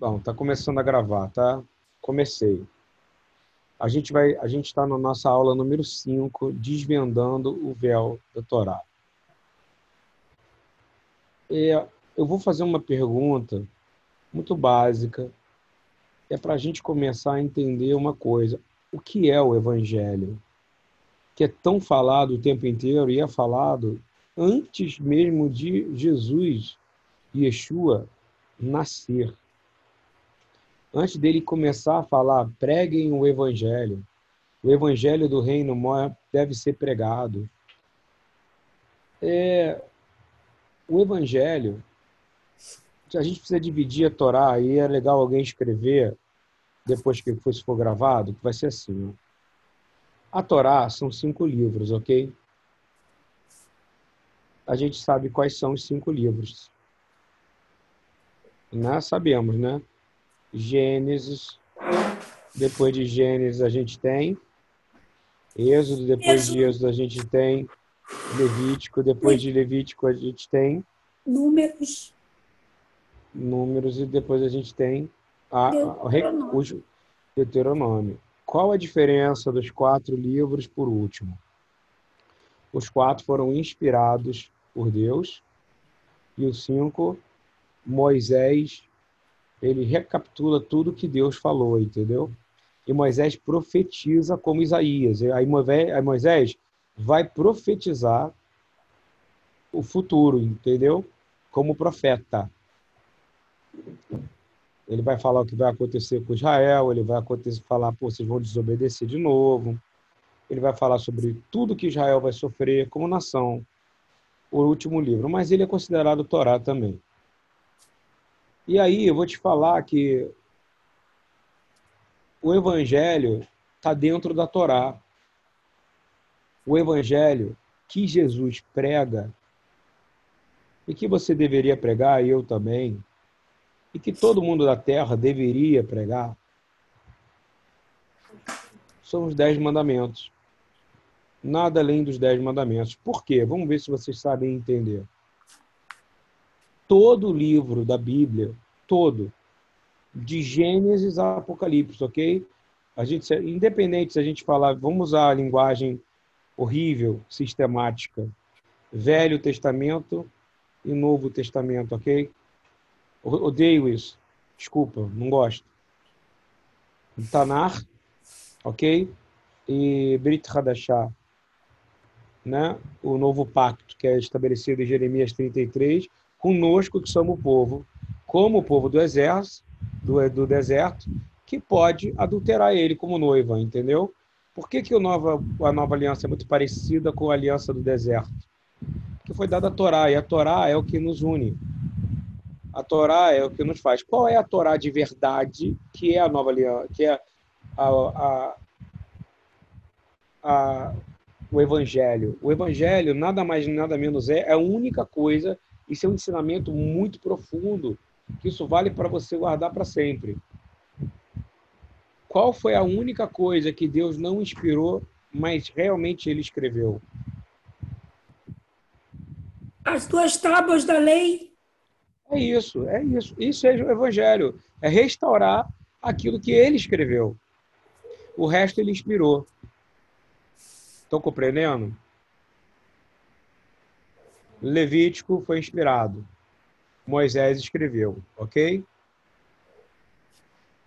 Bom, tá começando a gravar, tá? Comecei. A gente vai, a gente está na nossa aula número 5, desvendando o véu da Torá. É, eu vou fazer uma pergunta muito básica, é para a gente começar a entender uma coisa. O que é o Evangelho? Que é tão falado o tempo inteiro e é falado antes mesmo de Jesus, Yeshua, nascer antes dele começar a falar, preguem o evangelho. O evangelho do reino deve ser pregado. É, o evangelho, a gente precisa dividir a Torá, e é legal alguém escrever, depois que isso for gravado, que vai ser assim. A Torá são cinco livros, ok? A gente sabe quais são os cinco livros. Né? Sabemos, né? Gênesis. Depois de Gênesis a gente tem Êxodo, depois Êxodo. de Êxodo a gente tem Levítico, depois de Levítico a gente tem Números. Números e depois a gente tem a, Deuteronômio. o Deuteronômio. Qual a diferença dos quatro livros por último? Os quatro foram inspirados por Deus e os cinco Moisés ele recapitula tudo que Deus falou, entendeu? E Moisés profetiza como Isaías. Aí Moisés vai profetizar o futuro, entendeu? Como profeta. Ele vai falar o que vai acontecer com Israel, ele vai acontecer, falar, pô, vocês vão desobedecer de novo. Ele vai falar sobre tudo que Israel vai sofrer como nação. O último livro. Mas ele é considerado Torá também. E aí eu vou te falar que o evangelho está dentro da Torá. O evangelho que Jesus prega e que você deveria pregar, eu também, e que todo mundo da terra deveria pregar, são os dez mandamentos. Nada além dos dez mandamentos. Por quê? Vamos ver se vocês sabem entender todo o livro da Bíblia, todo, de Gênesis a Apocalipse, ok? A gente, independente se a gente falar, vamos usar a linguagem horrível, sistemática, Velho Testamento e Novo Testamento, ok? Odeio isso. Desculpa, não gosto. Tanar, ok? E Brit Hadashah, né? O novo pacto que é estabelecido em Jeremias 33 conosco que somos o povo, como o povo do exército, do, do deserto, que pode adulterar ele como noiva, entendeu? Por que, que nova, a nova aliança é muito parecida com a aliança do deserto? Porque foi dada a Torá, e a Torá é o que nos une. A Torá é o que nos faz. Qual é a Torá de verdade que é a nova aliança, que é a, a, a, o Evangelho? O Evangelho, nada mais nada menos é, é a única coisa isso é um ensinamento muito profundo, que isso vale para você guardar para sempre. Qual foi a única coisa que Deus não inspirou, mas realmente ele escreveu? As duas tábuas da lei. É isso, é isso. Isso é o evangelho. É restaurar aquilo que ele escreveu. O resto ele inspirou. Estão compreendendo? Levítico foi inspirado. Moisés escreveu, ok?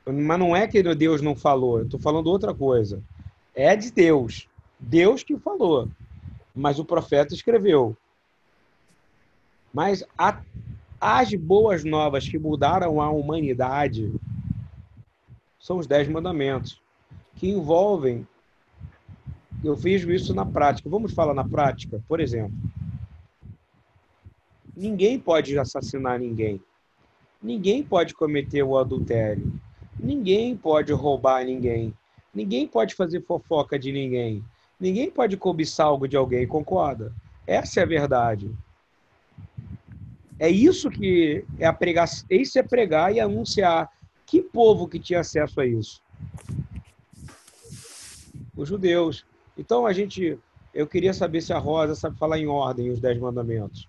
Mas não é que Deus não falou, eu estou falando outra coisa. É de Deus. Deus que falou. Mas o profeta escreveu. Mas a, as boas novas que mudaram a humanidade são os dez mandamentos, que envolvem. Eu fiz isso na prática. Vamos falar na prática, por exemplo. Ninguém pode assassinar ninguém. Ninguém pode cometer o adultério. Ninguém pode roubar ninguém. Ninguém pode fazer fofoca de ninguém. Ninguém pode cobiçar algo de alguém, concorda? Essa é a verdade. É isso que é a pregar, isso é pregar e anunciar. Que povo que tinha acesso a isso? Os judeus. Então a gente, eu queria saber se a Rosa sabe falar em ordem os dez mandamentos.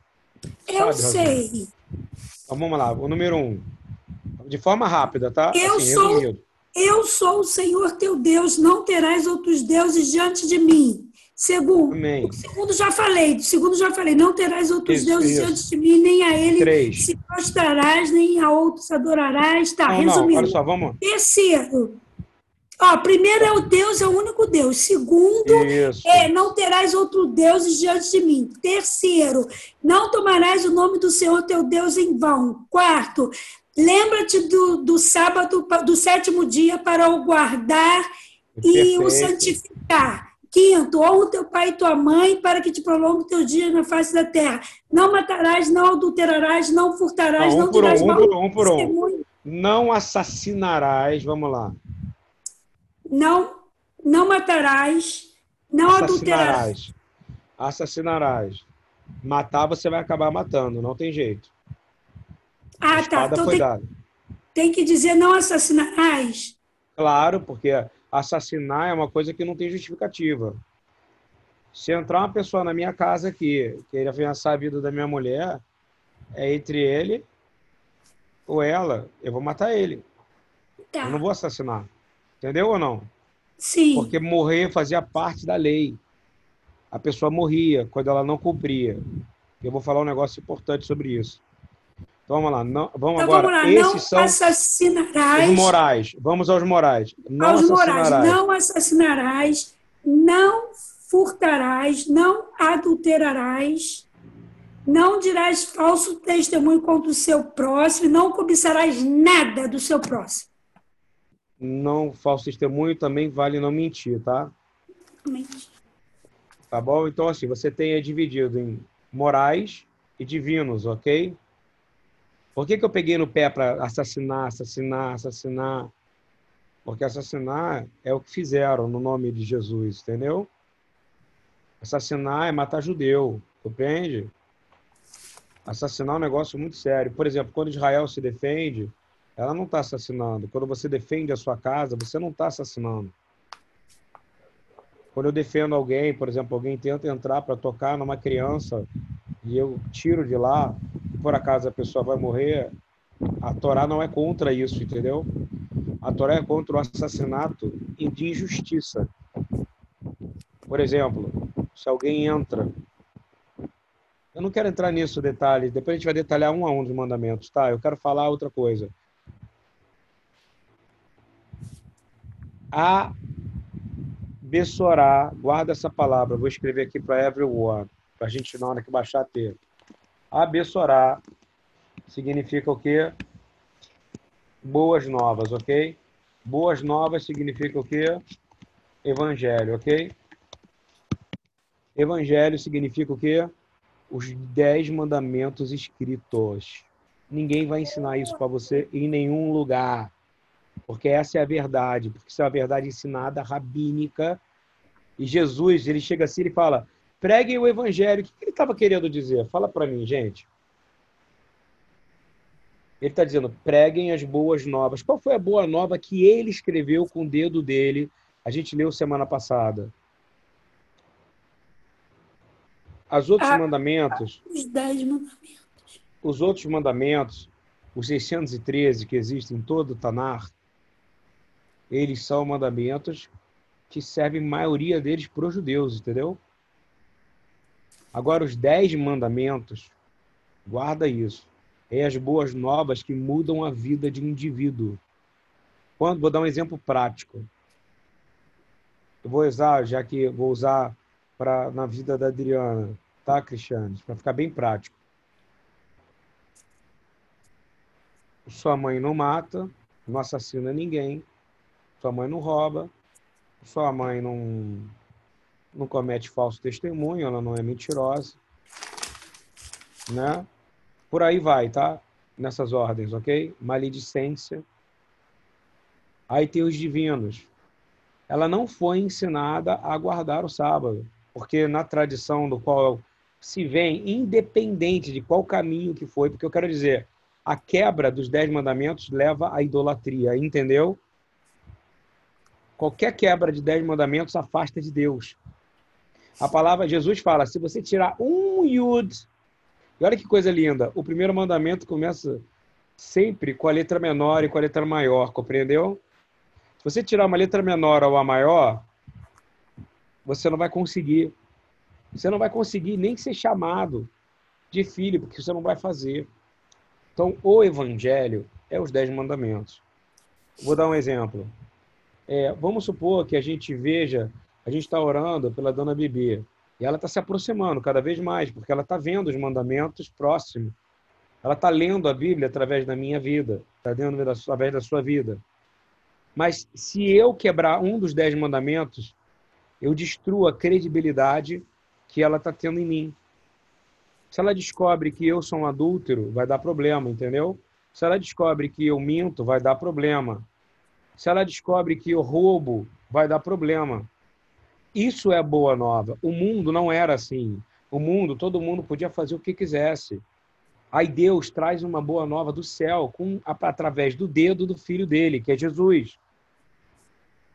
Eu Sabe, sei. Então vamos lá, o número um. De forma rápida, tá? Eu assim, sou- resumido. Eu sou o Senhor teu Deus, não terás outros deuses diante de mim. Segundo, Amém. o segundo já falei, o segundo já falei, não terás outros Isso, deuses isso. diante de mim, nem a ele Três. se prostrarás, nem a outros adorarás. Tá, Não, não, resumindo. olha só, vamos. Terceiro, ó, primeiro é o Deus, é o único Deus. Segundo, Isso. é, não terás outros deuses diante de mim. Terceiro, não tomarás o nome do Senhor teu Deus em vão. Quarto, lembra-te do, do sábado, do sétimo dia para o guardar e o Perfeito. santificar. Quinto, honra o teu pai e tua mãe para que te prolongue teu dia na face da terra. Não matarás, não adulterarás, não furtarás, Não, não, um um, dirás um mal um, por um. Não assassinarás, vamos lá. Não, não matarás, não adulterarás. Assassinarás. Matar, você vai acabar matando, não tem jeito. A Ah, tá. Então foi tem, dada. tem que dizer não assassinarás. Claro, porque assassinar é uma coisa que não tem justificativa. Se entrar uma pessoa na minha casa aqui, queira ameaçar a vida da minha mulher, é entre ele ou ela, eu vou matar ele. Tá. Eu não vou assassinar. Entendeu ou não? Sim. Porque morrer fazia parte da lei. A pessoa morria quando ela não cumpria. Eu vou falar um negócio importante sobre isso. Então vamos lá. Não, vamos Então agora. vamos lá. Esses Não são assassinarás. os morais. Vamos aos morais. Não aos morais. Não assassinarás. Não furtarás. Não adulterarás. Não dirás falso testemunho contra o seu próximo. Não cobiçarás nada do seu próximo. Não falso testemunho também vale não mentir, tá? Tá bom? Então assim, você tem aí dividido em morais e divinos, ok? Por que, que eu peguei no pé para assassinar, assassinar, assassinar? Porque assassinar é o que fizeram no nome de Jesus, entendeu? Assassinar é matar judeu, compreende? Assassinar é um negócio muito sério. Por exemplo, quando Israel se defende, ela não está assassinando. Quando você defende a sua casa, você não está assassinando. Quando eu defendo alguém, por exemplo, alguém tenta entrar para tocar numa criança e eu tiro de lá, por acaso a pessoa vai morrer, a Torá não é contra isso, entendeu? A Torá é contra o assassinato e de injustiça. Por exemplo, se alguém entra. Eu não quero entrar nisso, detalhe. Depois a gente vai detalhar um a um dos mandamentos, tá? Eu quero falar outra coisa. A Bessorá, guarda essa palavra, vou escrever aqui para everyone, para a gente na hora que baixar a ter. Abessorá significa o quê? Boas novas, ok? Boas novas significa o quê? Evangelho, ok? Evangelho significa o quê? Os dez mandamentos escritos. Ninguém vai ensinar isso para você em nenhum lugar. Porque essa é a verdade. Porque isso é a verdade ensinada rabínica. E Jesus, ele chega assim e fala: preguem o evangelho. O que ele estava querendo dizer? Fala para mim, gente. Ele está dizendo: preguem as boas novas. Qual foi a boa nova que ele escreveu com o dedo dele? A gente leu semana passada. Os outros Ah. mandamentos, Os dez mandamentos. os outros mandamentos, os 613 que existem em todo o Tanar, eles são mandamentos que servem maioria deles para os judeus, entendeu? Agora, os dez mandamentos, guarda isso, é as boas novas que mudam a vida de um indivíduo. Quando, vou dar um exemplo prático. Eu vou usar, já que vou usar para na vida da Adriana, tá, Cristiane? Para ficar bem prático. Sua mãe não mata, não assassina ninguém, sua mãe não rouba, sua mãe não, não comete falso testemunho, ela não é mentirosa, né? Por aí vai, tá? Nessas ordens, ok? Maledicência. Aí tem os divinos. Ela não foi ensinada a guardar o sábado, porque na tradição do qual se vem, independente de qual caminho que foi, porque eu quero dizer, a quebra dos dez mandamentos leva à idolatria, entendeu? Qualquer quebra de dez mandamentos afasta de Deus. A palavra Jesus fala: se você tirar um yud, e olha que coisa linda, o primeiro mandamento começa sempre com a letra menor e com a letra maior, compreendeu? Se você tirar uma letra menor ou a maior, você não vai conseguir. Você não vai conseguir nem ser chamado de filho, porque você não vai fazer. Então, o evangelho é os dez mandamentos. Vou dar um exemplo. É, vamos supor que a gente veja, a gente está orando pela dona Bebê, e ela está se aproximando cada vez mais, porque ela está vendo os mandamentos próximos. Ela está lendo a Bíblia através da minha vida, está lendo através da sua vida. Mas se eu quebrar um dos dez mandamentos, eu destruo a credibilidade que ela está tendo em mim. Se ela descobre que eu sou um adúltero, vai dar problema, entendeu? Se ela descobre que eu minto, vai dar problema. Se ela descobre que eu roubo, vai dar problema. Isso é boa nova. O mundo não era assim. O mundo, todo mundo podia fazer o que quisesse. Aí Deus traz uma boa nova do céu com, através do dedo do filho dele, que é Jesus.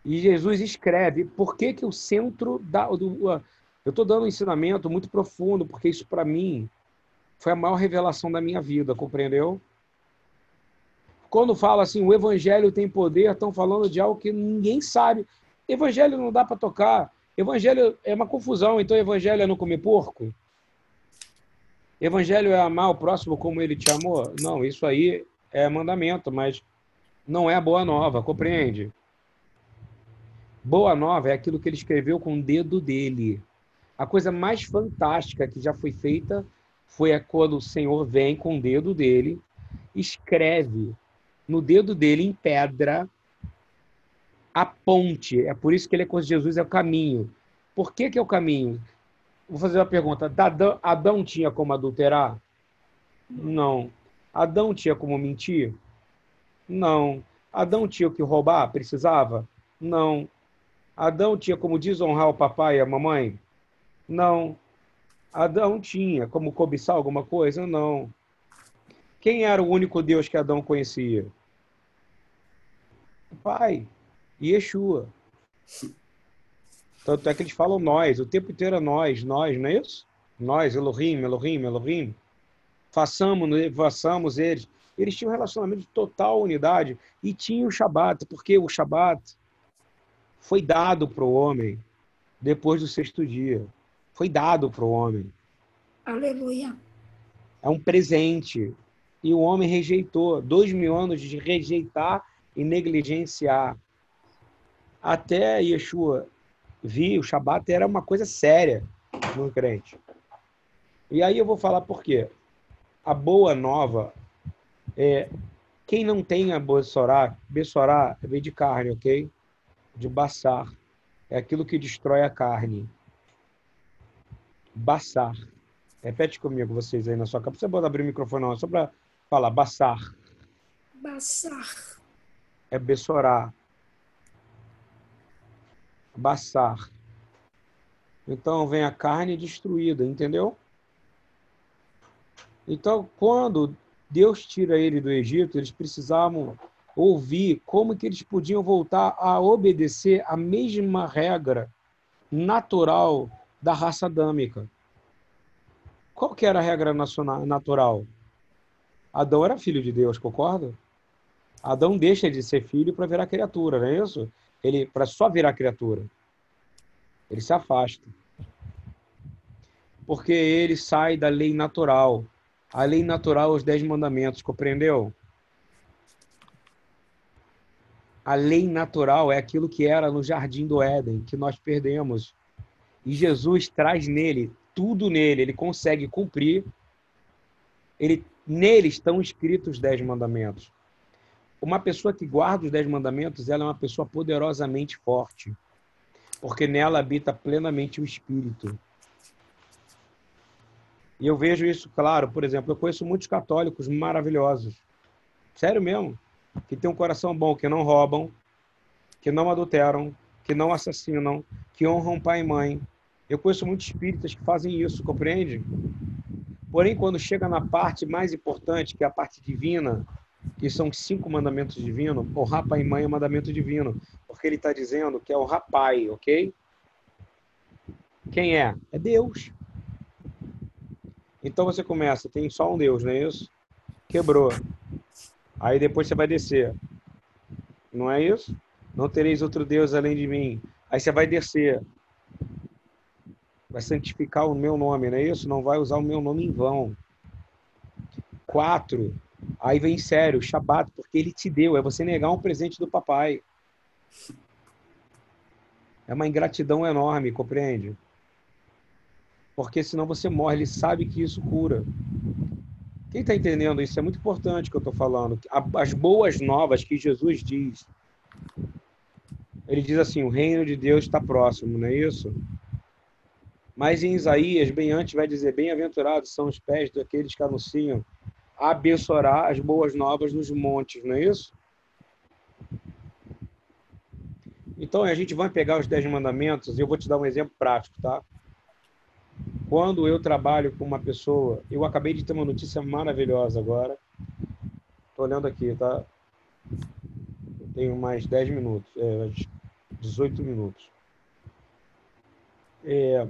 E Jesus escreve por que, que o centro da. Do, eu estou dando um ensinamento muito profundo, porque isso, para mim, foi a maior revelação da minha vida, compreendeu? Quando fala assim, o evangelho tem poder, estão falando de algo que ninguém sabe. Evangelho não dá para tocar. Evangelho é uma confusão, então evangelho é não comer porco? Evangelho é amar o próximo como ele te amou? Não, isso aí é mandamento, mas não é a boa nova, compreende? Boa nova é aquilo que ele escreveu com o dedo dele. A coisa mais fantástica que já foi feita foi quando o Senhor vem com o dedo dele, escreve no dedo dele em pedra a ponte. É por isso que ele é com Jesus é o caminho. Por que, que é o caminho? Vou fazer uma pergunta. Adão, Adão tinha como adulterar? Não. Adão tinha como mentir? Não. Adão tinha que roubar? Precisava? Não. Adão tinha como desonrar o papai e a mamãe? Não. Adão tinha como cobiçar alguma coisa? Não. Quem era o único Deus que Adão conhecia? Pai. Yeshua. Tanto é que eles falam nós, o tempo inteiro é nós, nós, não é isso? Nós, Elohim, Elohim, Elohim. Façamos, façamos eles. Eles tinham um relacionamento de total unidade e tinham o Shabat, porque o Shabat foi dado para o homem depois do sexto dia. Foi dado para o homem. Aleluia. É um presente. E o homem rejeitou. Dois mil anos de rejeitar e negligenciar. Até Yeshua vir, o Shabat era uma coisa séria no crente. E aí eu vou falar por quê. A boa nova é quem não tem a Bessorá, Bessorá vem de carne, ok? de Bassar. É aquilo que destrói a carne. Bassar. Repete comigo, vocês aí na sua cabeça. Você pode abrir o microfone, não, só para falar. Bassar. Bassar. É Bessorá. Bassar. Então vem a carne destruída, entendeu? Então, quando Deus tira ele do Egito, eles precisavam ouvir como que eles podiam voltar a obedecer a mesma regra natural da raça adâmica. Qual que era a regra natural? Adão era filho de Deus, concorda? Adão deixa de ser filho para virar criatura, não é isso? Ele para só virar criatura. Ele se afasta. Porque ele sai da lei natural. A lei natural, os dez mandamentos, compreendeu? A lei natural é aquilo que era no jardim do Éden, que nós perdemos. E Jesus traz nele, tudo nele, ele consegue cumprir. Ele, nele estão escritos os dez mandamentos. Uma pessoa que guarda os dez mandamentos, ela é uma pessoa poderosamente forte, porque nela habita plenamente o Espírito. E eu vejo isso claro, por exemplo, eu conheço muitos católicos maravilhosos. Sério mesmo que têm um coração bom, que não roubam, que não adulteram, que não assassinam, que honram pai e mãe. Eu conheço muitos espíritas que fazem isso, compreende? Porém, quando chega na parte mais importante, que é a parte divina, que são cinco mandamentos divinos, honrar pai e mãe é mandamento divino, porque ele está dizendo que é honrar pai, ok? Quem é? É Deus. Então você começa, tem só um Deus, não é isso? Quebrou. Aí depois você vai descer. Não é isso? Não tereis outro Deus além de mim. Aí você vai descer. Vai santificar o meu nome, não é isso? Não vai usar o meu nome em vão. Quatro. Aí vem sério, Shabat, porque ele te deu. É você negar um presente do papai. É uma ingratidão enorme, compreende? Porque senão você morre. Ele sabe que isso cura. Quem está entendendo isso? É muito importante que eu estou falando. As boas novas que Jesus diz. Ele diz assim: o reino de Deus está próximo, não é isso? Mas em Isaías, bem antes, vai dizer: bem-aventurados são os pés daqueles que anunciam abençoará as boas novas nos montes, não é isso? Então a gente vai pegar os dez mandamentos e eu vou te dar um exemplo prático, tá? Quando eu trabalho com uma pessoa, eu acabei de ter uma notícia maravilhosa agora. Estou olhando aqui, tá? Eu tenho mais 10 minutos, é, 18 minutos. É,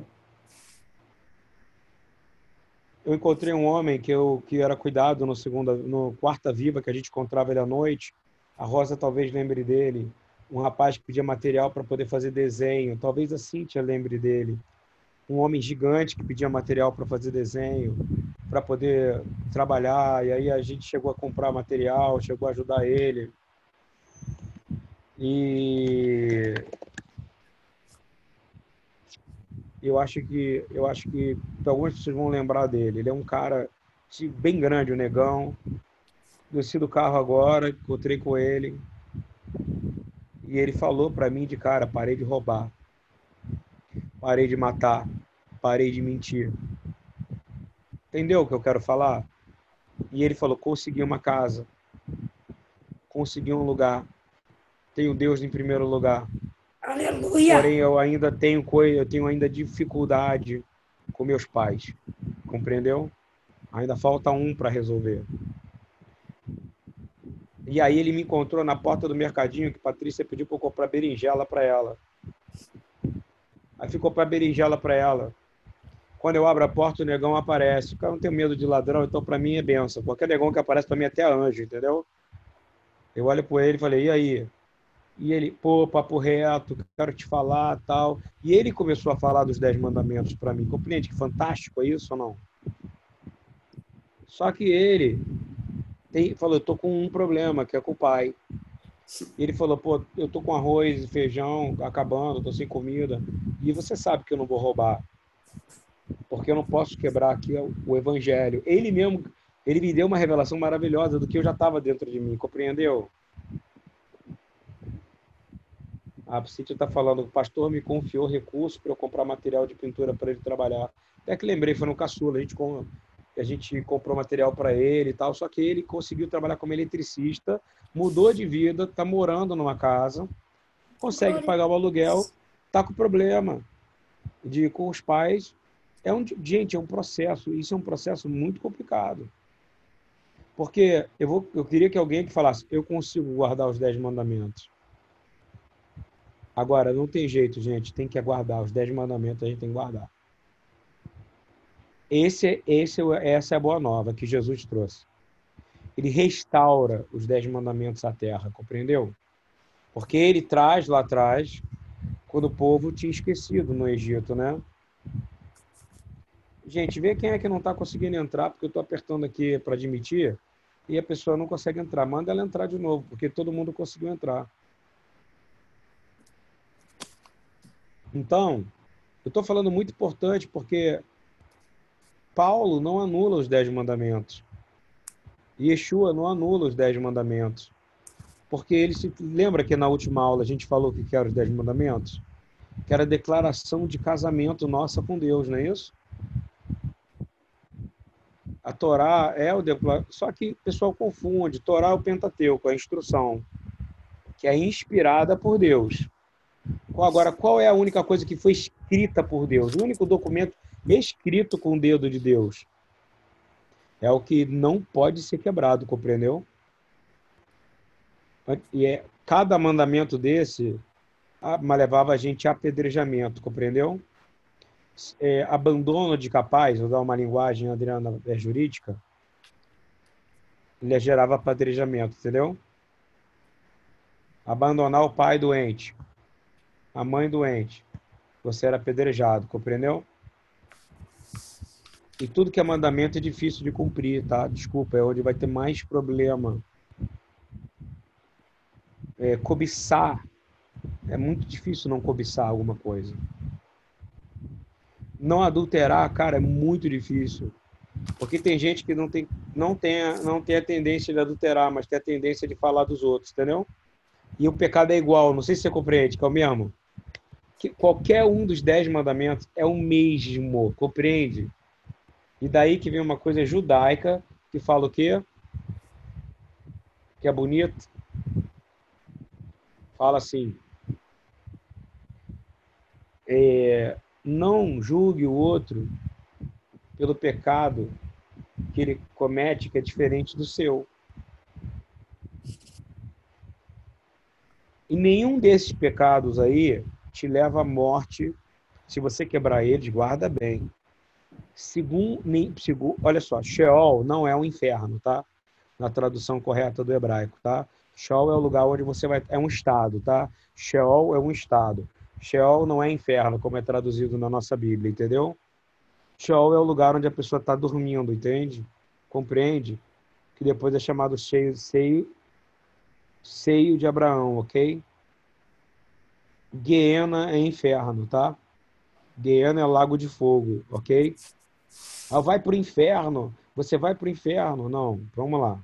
eu encontrei um homem que eu que era cuidado no segunda, no quarta viva que a gente encontrava ele à noite. A Rosa talvez lembre dele. Um rapaz que pedia material para poder fazer desenho. Talvez a Cíntia lembre dele um homem gigante que pedia material para fazer desenho, para poder trabalhar, e aí a gente chegou a comprar material, chegou a ajudar ele. E eu acho que eu acho que algumas pessoas vão lembrar dele. Ele é um cara bem grande, o negão. Desci do carro agora, encontrei com ele. E ele falou para mim de cara, parei de roubar. Parei de matar. Parei de mentir. Entendeu o que eu quero falar? E ele falou: consegui uma casa. Consegui um lugar. Tenho Deus em primeiro lugar. Aleluia. Porém, eu ainda tenho coisa, eu tenho ainda dificuldade com meus pais. Compreendeu? Ainda falta um para resolver. E aí ele me encontrou na porta do mercadinho que Patrícia pediu para eu comprar berinjela para ela. Aí ficou para berinjela para ela. Quando eu abro a porta, o negão aparece. O cara não tem medo de ladrão, então para mim é benção. Qualquer negão que aparece para mim é até anjo, entendeu? Eu olho para ele e falei, e aí? E ele, pô, papo reto, quero te falar, tal. E ele começou a falar dos dez mandamentos para mim. Compreende que fantástico é isso ou não? Só que ele tem, falou, eu tô com um problema, que é com o pai. Ele falou, pô, eu tô com arroz e feijão acabando, tô sem comida. E você sabe que eu não vou roubar porque eu não posso quebrar aqui o evangelho. Ele mesmo, ele me deu uma revelação maravilhosa do que eu já estava dentro de mim, compreendeu? A Cíntia está falando, o pastor me confiou recurso para eu comprar material de pintura para ele trabalhar. Até que lembrei, foi no caçula, a gente, a gente comprou material para ele e tal, só que ele conseguiu trabalhar como eletricista, mudou de vida, está morando numa casa, consegue pagar o aluguel, está com problema de com os pais é um, gente, é um processo, isso é um processo muito complicado. Porque eu, vou, eu queria que alguém que falasse, eu consigo guardar os dez mandamentos. Agora, não tem jeito, gente, tem que aguardar. Os dez mandamentos a gente tem que guardar. Esse, esse, essa é a boa nova que Jesus trouxe. Ele restaura os dez mandamentos à terra, compreendeu? Porque ele traz lá atrás, quando o povo tinha esquecido no Egito, né? Gente, vê quem é que não está conseguindo entrar, porque eu estou apertando aqui para admitir e a pessoa não consegue entrar. Manda ela entrar de novo, porque todo mundo conseguiu entrar. Então, eu estou falando muito importante porque Paulo não anula os dez mandamentos. Yeshua não anula os dez mandamentos. Porque ele se lembra que na última aula a gente falou que eram os dez mandamentos? Que era a declaração de casamento nossa com Deus, não é isso? A Torá é o só que o pessoal confunde. Torá é o Pentateuco, a instrução, que é inspirada por Deus. Agora, qual é a única coisa que foi escrita por Deus? O único documento escrito com o dedo de Deus é o que não pode ser quebrado, compreendeu? E é, cada mandamento desse levava a gente a apedrejamento, compreendeu? é, abandono de capaz, vou dar uma linguagem, Adriana, é, jurídica, Ele gerava apedrejamento, entendeu? Abandonar o pai doente, a mãe doente, você era apedrejado, compreendeu? E tudo que é mandamento é difícil de cumprir, tá? Desculpa, é onde vai ter mais problema. É, cobiçar. É muito difícil não cobiçar alguma coisa. Não adulterar, cara, é muito difícil. Porque tem gente que não tem, não tem, não tem a tendência de adulterar, mas tem a tendência de falar dos outros, entendeu? E o pecado é igual, não sei se você compreende, que é o mesmo. Que qualquer um dos dez mandamentos é o mesmo, compreende? E daí que vem uma coisa judaica que fala o quê? Que é bonito. Fala assim: é, não julgue o outro pelo pecado que ele comete que é diferente do seu. E nenhum desses pecados aí te leva à morte. Se você quebrar eles, guarda bem. Segundo, segundo, olha só, Sheol não é um inferno, tá? Na tradução correta do hebraico, tá? Sheol é o lugar onde você vai. É um estado, tá? Sheol é um estado. Sheol não é inferno, como é traduzido na nossa Bíblia, entendeu? Sheol é o lugar onde a pessoa está dormindo, entende? Compreende? Que depois é chamado seio, seio, seio de Abraão, ok? Guiena é inferno, tá? Guiena é lago de fogo, ok? Ah, vai para o inferno. Você vai para o inferno. Não, vamos lá.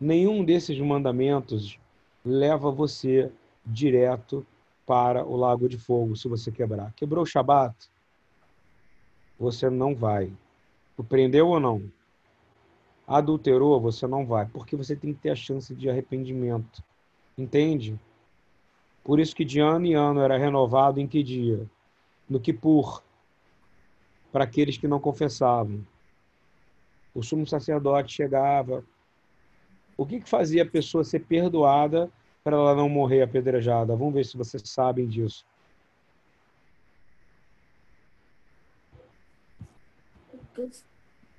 Nenhum desses mandamentos leva você direto para o lago de fogo se você quebrar. Quebrou o Shabat? Você não vai. Compreendeu ou não? Adulterou? Você não vai. Porque você tem que ter a chance de arrependimento. Entende? Por isso que de ano em ano era renovado em que dia? No Kippur para aqueles que não confessavam. O sumo sacerdote chegava. O que, que fazia a pessoa ser perdoada para ela não morrer apedrejada? Vamos ver se vocês sabem disso.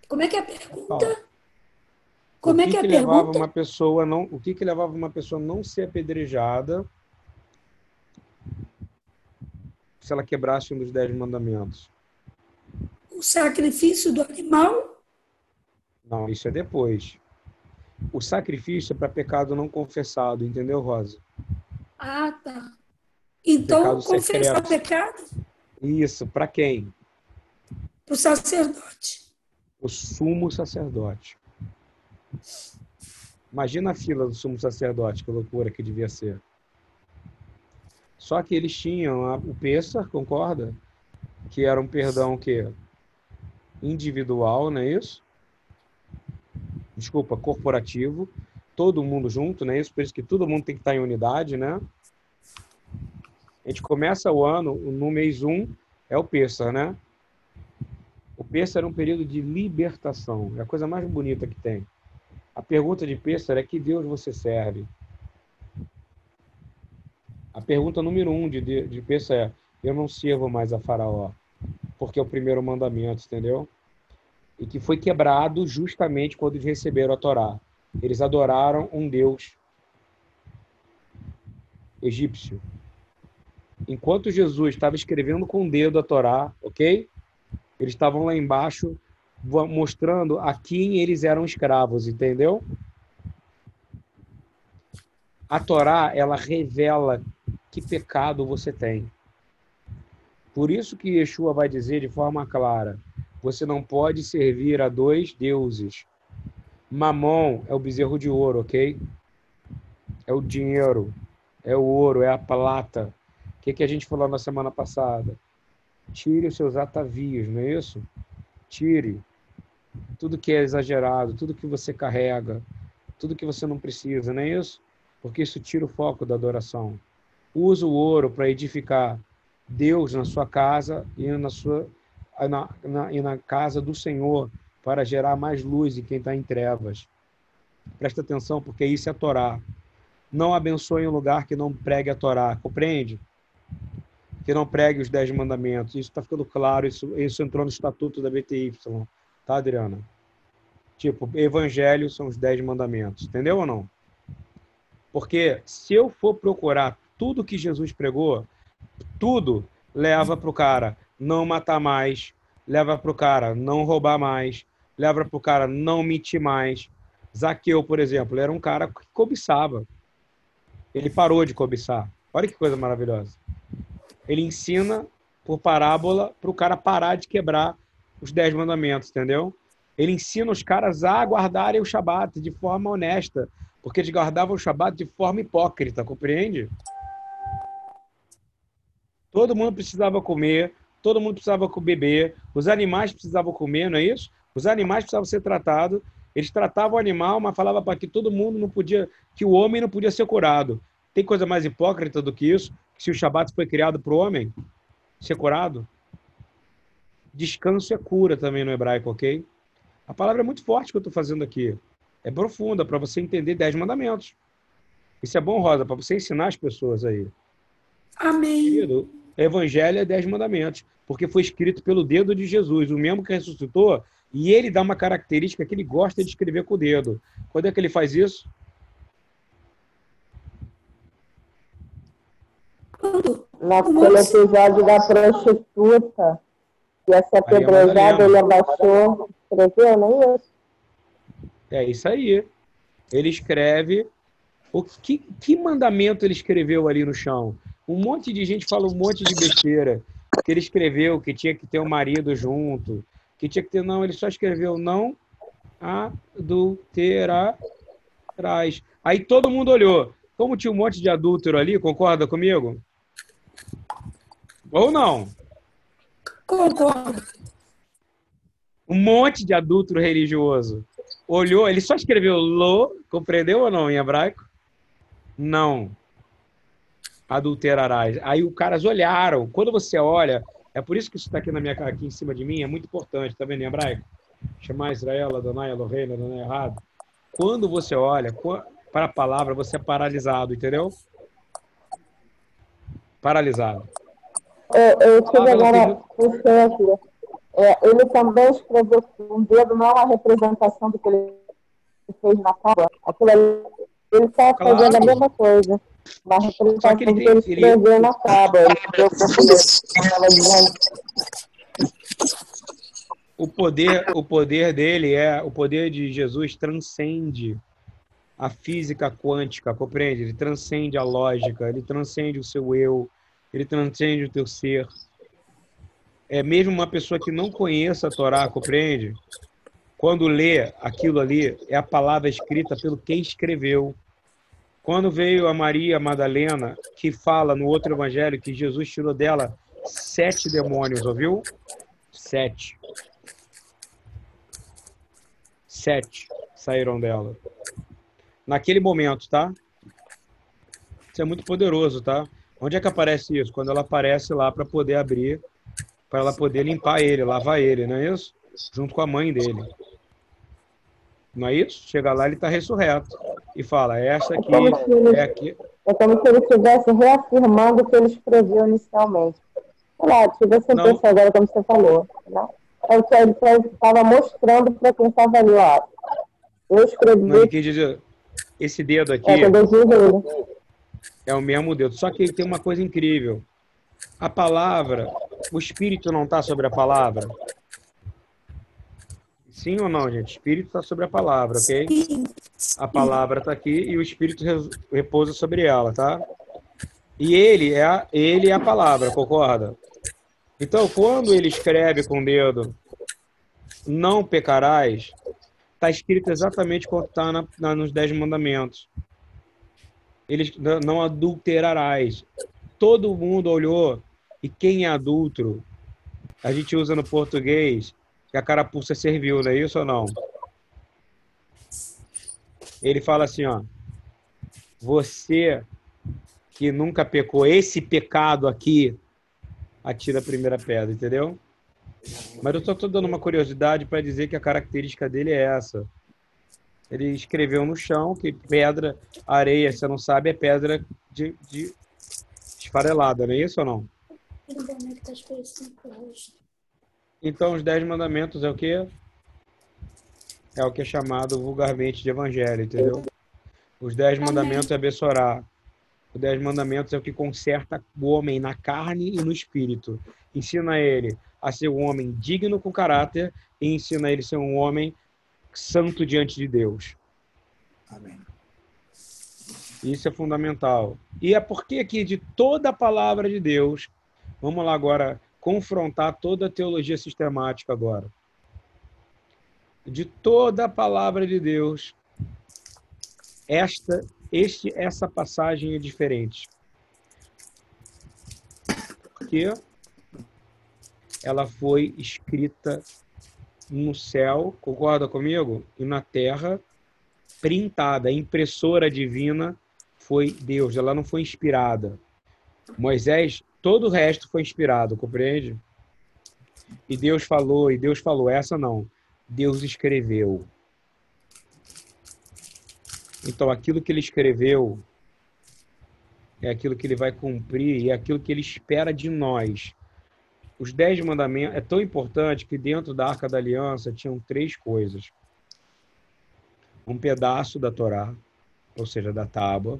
Como é que é a pergunta? Como é que, que, é que a levava pergunta? uma pessoa não, o que que levava uma pessoa não ser apedrejada se ela quebrasse um dos dez mandamentos? O sacrifício do animal? Não, isso é depois. O sacrifício é para pecado não confessado, entendeu, Rosa? Ah, tá. Então, Pecado confessar secreto. pecado Isso, para quem? para o sacerdote. O sumo sacerdote. Imagina a fila do sumo sacerdote, que loucura que devia ser. Só que eles tinham a- o Pessar, concorda? Que era um perdão que individual, não é isso? Desculpa, corporativo. Todo mundo junto, não é isso? Por isso que todo mundo tem que estar em unidade, né? A gente começa o ano, no mês 1 é o Pessar, né? O Pessar é um período de libertação. É a coisa mais bonita que tem. A pergunta de Pessar é que Deus você serve? A pergunta número um de, de, de Pessar é: eu não sirvo mais a Faraó, porque é o primeiro mandamento, entendeu? E que foi quebrado justamente quando eles receberam a Torá. Eles adoraram um Deus egípcio. Enquanto Jesus estava escrevendo com o dedo a Torá, ok? Eles estavam lá embaixo mostrando a quem eles eram escravos, entendeu? A Torá, ela revela que pecado você tem. Por isso que Yeshua vai dizer de forma clara: você não pode servir a dois deuses. Mamon é o bezerro de ouro, ok? É o dinheiro, é o ouro, é a prata. O que, que a gente falou na semana passada? Tire os seus atavios, não é isso? Tire tudo que é exagerado, tudo que você carrega, tudo que você não precisa, não é isso? Porque isso tira o foco da adoração. Usa o ouro para edificar Deus na sua casa e na sua na, na, e na casa do Senhor para gerar mais luz em quem está em trevas. Presta atenção, porque isso é Torá. Não abençoe um lugar que não pregue a Torá, compreende? Que não pregue os dez mandamentos. Isso está ficando claro, isso, isso entrou no estatuto da BTY, tá, Adriana? Tipo, evangelho são os dez mandamentos, entendeu ou não? Porque se eu for procurar tudo que Jesus pregou, tudo leva para o cara não matar mais, leva para o cara não roubar mais, leva para o cara não mentir mais. Zaqueu, por exemplo, era um cara que cobiçava. Ele parou de cobiçar. Olha que coisa maravilhosa. Ele ensina por parábola para o cara parar de quebrar os dez mandamentos, entendeu? Ele ensina os caras a guardarem o Shabat de forma honesta, porque eles guardavam o Shabat de forma hipócrita, compreende? Todo mundo precisava comer, todo mundo precisava beber, os animais precisavam comer, não é isso? Os animais precisavam ser tratados. Eles tratavam o animal, mas falavam para que todo mundo não podia, que o homem não podia ser curado. Tem coisa mais hipócrita do que isso? Que se o Shabat foi criado para o homem ser curado? Descanso é cura também no hebraico, ok? A palavra é muito forte que eu estou fazendo aqui. É profunda para você entender dez mandamentos. Isso é bom, Rosa, para você ensinar as pessoas aí. Amém. Querido, Evangelho é dez mandamentos, porque foi escrito pelo dedo de Jesus, o mesmo que ressuscitou, e ele dá uma característica que ele gosta de escrever com o dedo. Quando é que ele faz isso? Naquele episódio da prostituta, que ia ser apedrejada, ele abaixou, escreveu, não é isso? É isso aí. Ele escreve. O que, que mandamento ele escreveu ali no chão? Um monte de gente fala um monte de besteira. Que ele escreveu que tinha que ter um marido junto, que tinha que ter. Não, ele só escreveu não adulterarás. Aí todo mundo olhou. Como tinha um monte de adúltero ali, concorda comigo? Ou não? Concordo. Um monte de adúltero religioso. Olhou, ele só escreveu lo, compreendeu ou não em hebraico? Não. Adulterarás. Aí os caras olharam. Quando você olha, é por isso que isso está aqui na minha aqui em cima de mim, é muito importante, tá vendo em hebraico? Chamar Israel, Adonai, Elohim, Adonai errado. Quando você olha para a palavra, você é paralisado, entendeu? Paralisado. É, eu tive agora tem... É, ele também escreveu um dedo, não é uma representação do que ele fez na tábua. Aquilo ali, ele está claro. fazendo a mesma coisa. Uma representação que ele, que ele escreveu ele... na tábua. O poder, o poder dele é o poder de Jesus transcende a física quântica, compreende? Ele transcende a lógica, ele transcende o seu eu, ele transcende o teu ser. É mesmo uma pessoa que não conheça a Torá, compreende? Quando lê aquilo ali, é a palavra escrita pelo quem escreveu. Quando veio a Maria Madalena, que fala no outro evangelho que Jesus tirou dela sete demônios, ouviu? Sete. Sete saíram dela naquele momento, tá? Isso é muito poderoso, tá? Onde é que aparece isso? Quando ela aparece lá para poder abrir, para ela poder limpar ele, lavar ele, não é isso? Junto com a mãe dele. Não é isso? Chega lá, ele está ressurreto. E fala, essa aqui é, ele, é aqui. É como se ele estivesse reafirmando o que ele escreveu inicialmente. Lá, tivesse pensado agora, como você falou. Né? É o que ele estava mostrando para quem estava ali, ó. Eu escrevi. Não, ele dizer, esse dedo aqui é o mesmo dedo. Só que ele tem uma coisa incrível. A palavra, o espírito não está sobre a palavra? Sim ou não, gente? O espírito está sobre a palavra, ok? A palavra está aqui e o espírito repousa sobre ela, tá? E ele é a, ele é a palavra, concorda? Então, quando ele escreve com o dedo, não pecarás, está escrito exatamente como está nos Dez Mandamentos. Eles não adulterarás. Todo mundo olhou. E quem é adulto? A gente usa no português que a carapuça serviu, não é isso ou não? Ele fala assim, ó. Você que nunca pecou esse pecado aqui, atira a primeira pedra, entendeu? Mas eu só estou dando uma curiosidade para dizer que a característica dele é essa. Ele escreveu no chão que pedra, areia, você não sabe, é pedra de, de esfarelada, não é isso ou não? Então, os dez mandamentos é o quê? é o que é chamado vulgarmente de evangelho, entendeu? Os dez mandamentos é Bessorá. Os dez mandamentos é o que conserta o homem na carne e no espírito. Ensina ele a ser um homem digno com caráter e ensina ele a ser um homem santo diante de Deus. Amém. Isso é fundamental. E é porque aqui de toda a palavra de Deus, vamos lá agora confrontar toda a teologia sistemática agora. De toda a palavra de Deus, esta este essa passagem é diferente. Porque ela foi escrita no céu, concorda comigo? E na terra, printada, impressora divina foi Deus, ela não foi inspirada. Moisés, todo o resto foi inspirado, compreende? E Deus falou, e Deus falou, essa não. Deus escreveu. Então, aquilo que ele escreveu é aquilo que ele vai cumprir e é aquilo que ele espera de nós. Os dez mandamentos é tão importante que dentro da Arca da Aliança tinham três coisas: um pedaço da Torá, ou seja, da tábua,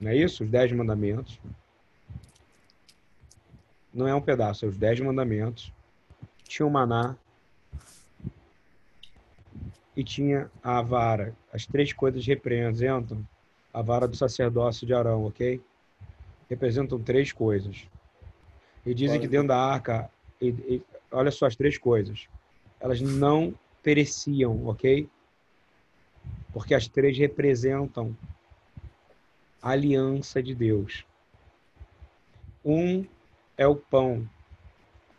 não é isso? Os dez mandamentos. Não é um pedaço, é os dez mandamentos. Tinha o maná. E tinha a vara. As três coisas representam a vara do sacerdócio de Arão, ok? Representam três coisas. E dizem que dentro da arca, e, e, olha só as três coisas. Elas não pereciam, ok? Porque as três representam a aliança de Deus. Um é o pão.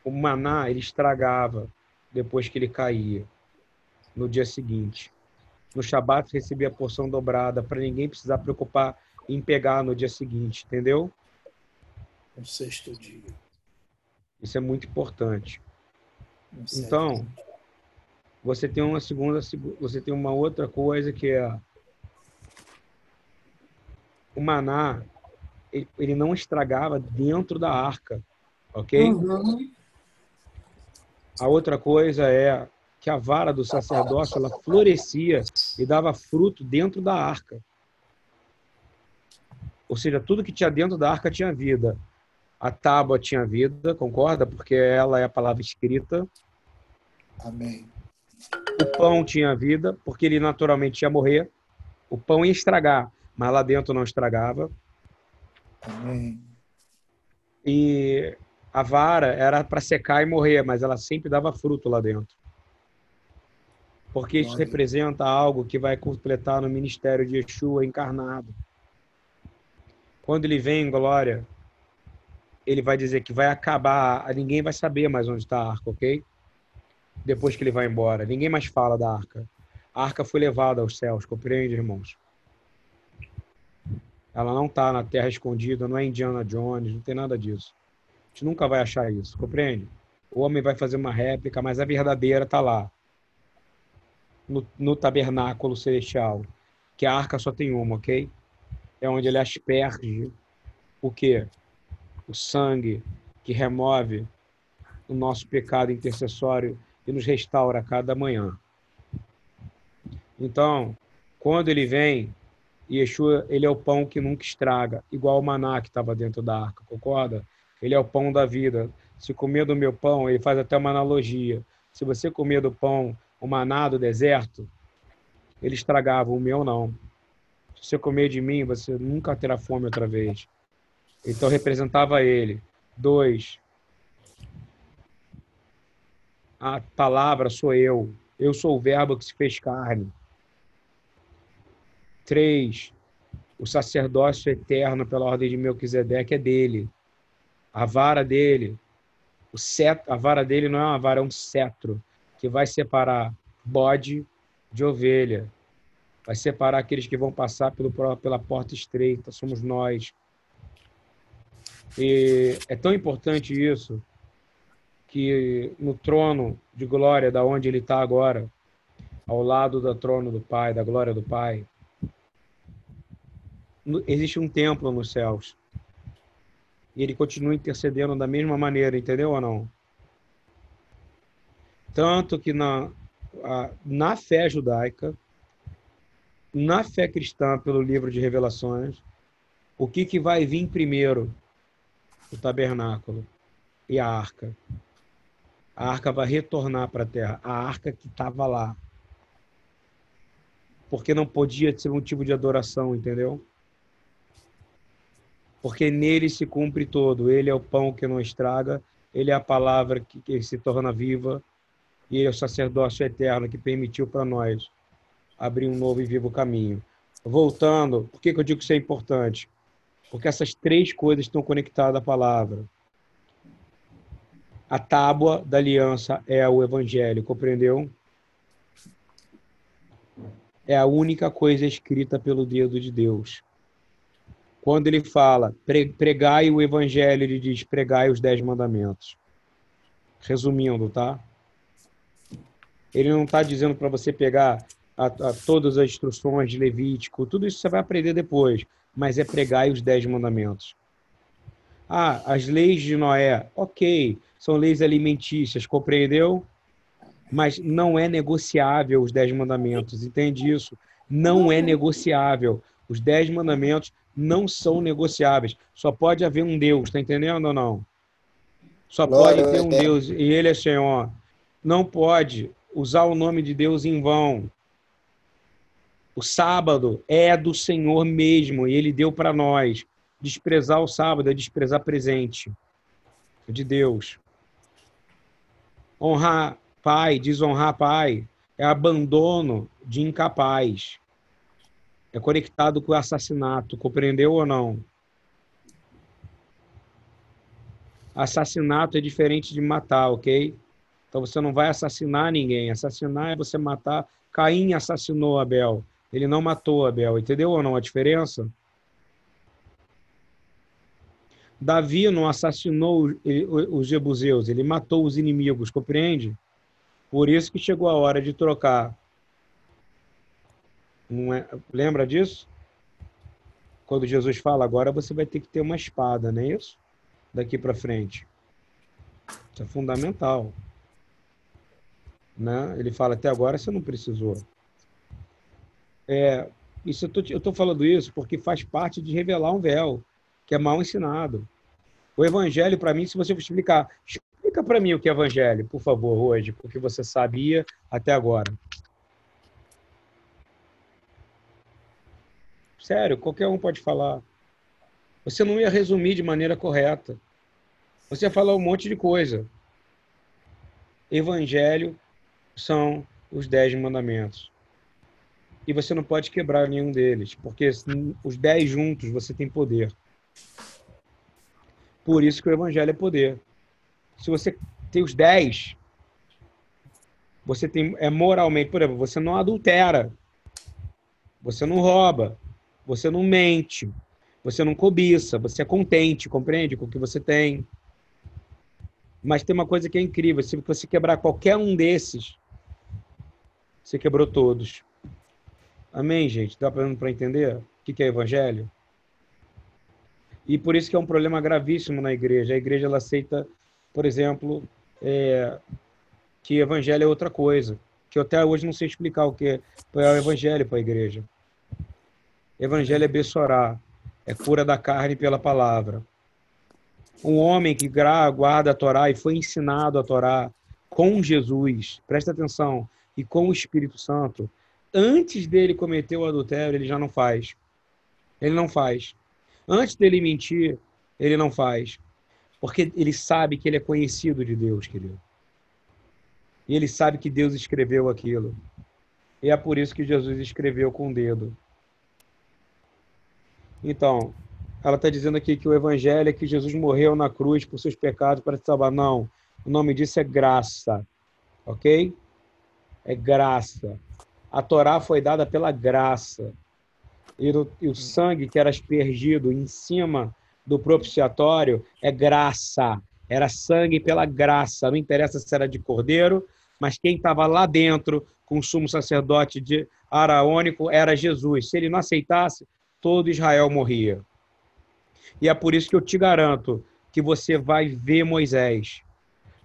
O maná ele estragava depois que ele caía no dia seguinte. No Shabat recebia a porção dobrada para ninguém precisar preocupar em pegar no dia seguinte, entendeu? No sexto dia. Isso é muito importante. Então, você tem uma segunda, você tem uma outra coisa que é o maná ele não estragava dentro da arca, ok? Uhum. A outra coisa é que a vara do sacerdócio ela florescia e dava fruto dentro da arca. Ou seja, tudo que tinha dentro da arca tinha vida. A tábua tinha vida, concorda? Porque ela é a palavra escrita. Amém. O pão tinha vida, porque ele naturalmente ia morrer. O pão ia estragar, mas lá dentro não estragava. Amém. E a vara era para secar e morrer, mas ela sempre dava fruto lá dentro. Porque isso representa algo que vai completar no ministério de Yeshua encarnado. Quando ele vem em glória, ele vai dizer que vai acabar, ninguém vai saber mais onde está a arca, ok? Depois que ele vai embora. Ninguém mais fala da arca. A arca foi levada aos céus, compreende, irmãos? Ela não está na terra escondida, não é Indiana Jones, não tem nada disso. A gente nunca vai achar isso, compreende? O homem vai fazer uma réplica, mas a verdadeira está lá, no, no, tabernáculo celestial, que a arca só tem uma, ok? É onde ele asperge o quê? O sangue que remove o nosso pecado intercessório e nos restaura a cada manhã. Então, quando ele vem, Yeshua, ele é o pão que nunca estraga, igual o maná que estava dentro da arca, concorda? Ele é o pão da vida. Se comer do meu pão, ele faz até uma analogia. Se você comer do pão, o maná do deserto, ele estragava, o meu não. Se você comer de mim, você nunca terá fome outra vez. Então representava ele. Dois, a palavra sou eu. Eu sou o verbo que se fez carne. 3. O sacerdócio eterno pela ordem de Melquisedeque é dele. A vara dele, o cetro, a vara dele não é uma vara, é um cetro que vai separar bode de ovelha. Vai separar aqueles que vão passar pelo, pela porta estreita, somos nós. E é tão importante isso que no trono de glória, da onde ele está agora, ao lado do trono do Pai, da glória do Pai, existe um templo nos céus. E ele continua intercedendo da mesma maneira, entendeu ou não? Tanto que na, na fé judaica, na fé cristã, pelo livro de Revelações, o que, que vai vir primeiro? O tabernáculo e a arca. A arca vai retornar para a terra. A arca que estava lá. Porque não podia ser motivo de adoração, entendeu? Porque nele se cumpre todo. Ele é o pão que não estraga, ele é a palavra que, que se torna viva, e ele é o sacerdócio eterno que permitiu para nós abrir um novo e vivo caminho. Voltando, por que, que eu digo que isso é importante? Porque essas três coisas estão conectadas à palavra. A tábua da aliança é o evangelho, compreendeu? É a única coisa escrita pelo dedo de Deus. Quando ele fala pregai o evangelho, ele diz pregai os dez mandamentos. Resumindo, tá? Ele não está dizendo para você pegar a, a, todas as instruções de Levítico, tudo isso você vai aprender depois, mas é pregar os dez mandamentos. Ah, as leis de Noé, ok, são leis alimentícias, compreendeu? Mas não é negociável os dez mandamentos, entende isso? Não é negociável. Os dez mandamentos não são negociáveis. Só pode haver um Deus, está entendendo ou não? Só pode ter um Deus e Ele é Senhor. Não pode usar o nome de Deus em vão. O sábado é do Senhor mesmo e ele deu para nós. Desprezar o sábado é desprezar presente de Deus. Honrar pai, desonrar pai, é abandono de incapaz. É conectado com o assassinato, compreendeu ou não? Assassinato é diferente de matar, ok? Então você não vai assassinar ninguém. Assassinar é você matar. Caim assassinou Abel. Ele não matou Abel, entendeu ou não a diferença? Davi não assassinou os jebuseus, ele matou os inimigos, compreende? Por isso que chegou a hora de trocar. É... Lembra disso? Quando Jesus fala, agora você vai ter que ter uma espada, não é isso? Daqui para frente. Isso é fundamental. Né? Ele fala, até agora você não precisou. É, isso eu estou falando isso porque faz parte de revelar um véu que é mal ensinado. O evangelho, para mim, se você explicar, explica para mim o que é evangelho, por favor, hoje, porque você sabia até agora. Sério, qualquer um pode falar. Você não ia resumir de maneira correta. Você ia falar um monte de coisa. Evangelho são os dez mandamentos e você não pode quebrar nenhum deles, porque os dez juntos você tem poder. Por isso que o evangelho é poder. Se você tem os dez, você tem é moralmente, por exemplo, você não adultera, você não rouba, você não mente, você não cobiça, você é contente, compreende com o que você tem. Mas tem uma coisa que é incrível, se você quebrar qualquer um desses, você quebrou todos. Amém, gente? Dá para entender o que é evangelho? E por isso que é um problema gravíssimo na igreja. A igreja ela aceita, por exemplo, é, que evangelho é outra coisa. Que eu até hoje não sei explicar o que é, é o evangelho para a igreja. Evangelho é bessorar, é cura da carne pela palavra. Um homem que guarda a Torá e foi ensinado a Torá com Jesus, presta atenção, e com o Espírito Santo, antes dele cometer o adultério, ele já não faz. Ele não faz. Antes dele mentir, ele não faz. Porque ele sabe que ele é conhecido de Deus, querido. E ele sabe que Deus escreveu aquilo. E é por isso que Jesus escreveu com o dedo. Então, ela está dizendo aqui que o evangelho é que Jesus morreu na cruz por seus pecados para te salvar. Não. O nome disso é graça. Ok? É graça. A Torá foi dada pela graça. E o, e o sangue que era aspergido em cima do propiciatório é graça. Era sangue pela graça. Não interessa se era de cordeiro, mas quem estava lá dentro com o sumo sacerdote de araônico era Jesus. Se ele não aceitasse, todo Israel morria. E é por isso que eu te garanto que você vai ver Moisés,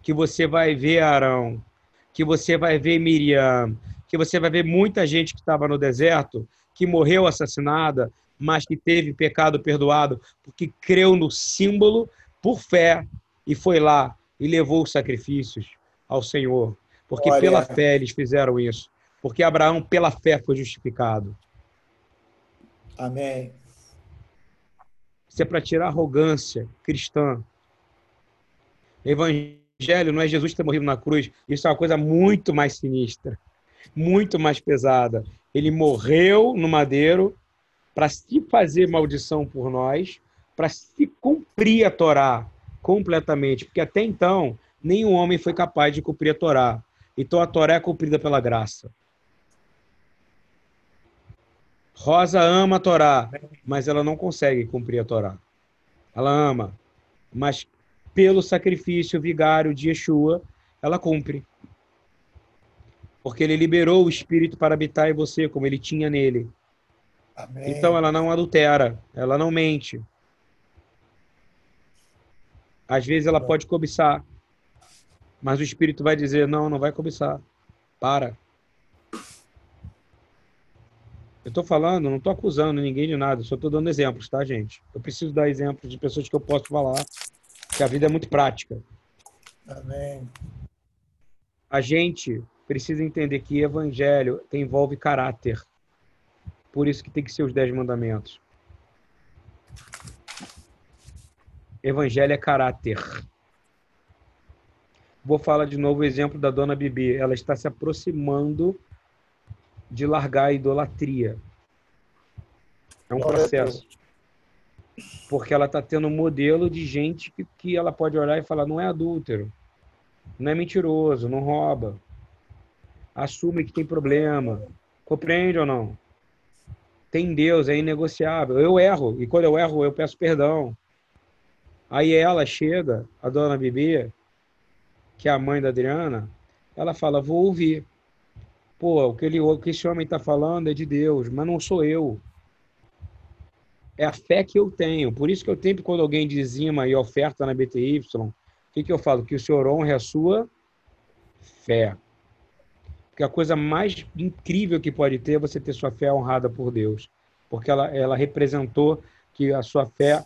que você vai ver Arão, que você vai ver Miriam, que você vai ver muita gente que estava no deserto, que morreu assassinada, mas que teve pecado perdoado, porque creu no símbolo por fé e foi lá e levou os sacrifícios ao Senhor. Porque pela fé eles fizeram isso. Porque Abraão, pela fé, foi justificado. Amém. Isso é para tirar arrogância cristã. Evangelho não é Jesus ter morrido na cruz. Isso é uma coisa muito mais sinistra, muito mais pesada. Ele morreu no madeiro para se fazer maldição por nós, para se cumprir a Torá completamente, porque até então nenhum homem foi capaz de cumprir a Torá. Então a Torá é cumprida pela graça. Rosa ama a Torá, mas ela não consegue cumprir a Torá. Ela ama, mas pelo sacrifício vigário de Yeshua, ela cumpre. Porque ele liberou o Espírito para habitar em você, como ele tinha nele. Amém. Então ela não adultera, ela não mente. Às vezes ela pode cobiçar, mas o Espírito vai dizer: não, não vai cobiçar. Para. Eu estou falando, não estou acusando ninguém de nada, só estou dando exemplos, tá, gente? Eu preciso dar exemplos de pessoas que eu posso falar, que a vida é muito prática. Amém. A gente precisa entender que evangelho envolve caráter. Por isso que tem que ser os dez mandamentos. Evangelho é caráter. Vou falar de novo o exemplo da dona Bibi. Ela está se aproximando de largar a idolatria. É um processo. Porque ela está tendo um modelo de gente que, que ela pode olhar e falar: não é adúltero, não é mentiroso, não rouba. Assume que tem problema. Compreende ou não? tem Deus, é inegociável. Eu erro, e quando eu erro, eu peço perdão. Aí ela chega, a dona Bibi, que é a mãe da Adriana, ela fala: Vou ouvir. Pô, o que, ele, o que esse homem está falando é de Deus, mas não sou eu. É a fé que eu tenho. Por isso que eu sempre, quando alguém dizima e oferta na BTY, o que, que eu falo? Que o Senhor honre a sua fé. Porque a coisa mais incrível que pode ter é você ter sua fé honrada por Deus. Porque ela, ela representou que a sua fé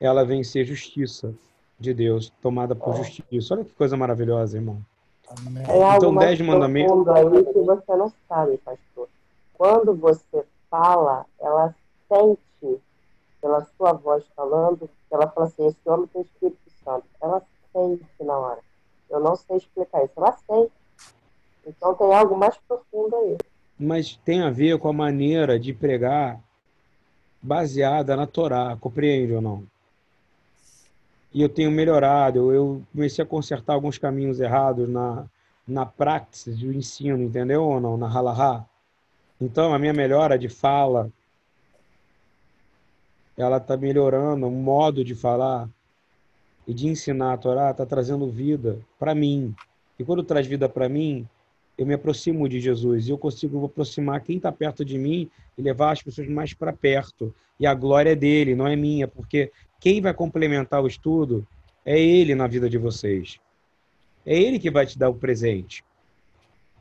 ela vem ser justiça de Deus, tomada por justiça. Olha que coisa maravilhosa, irmão. É então, dez mandamentos. aí que você não sabe, pastor. Quando você fala, ela sente pela sua voz falando, ela fala assim, esse homem tem Espírito Santo. Ela sente na hora. Eu não sei explicar isso. Ela sente. Então tem algo mais profundo aí. Mas tem a ver com a maneira de pregar baseada na Torá, compreende ou não? E eu tenho melhorado, eu comecei a consertar alguns caminhos errados na, na prática do ensino, entendeu ou não? Na halahá. Então, a minha melhora de fala, ela está melhorando o modo de falar e de ensinar a Torá, está trazendo vida para mim. E quando traz vida para mim, eu me aproximo de Jesus e eu consigo aproximar quem está perto de mim e levar as pessoas mais para perto. E a glória é dele, não é minha, porque quem vai complementar o estudo é ele na vida de vocês. É ele que vai te dar o presente.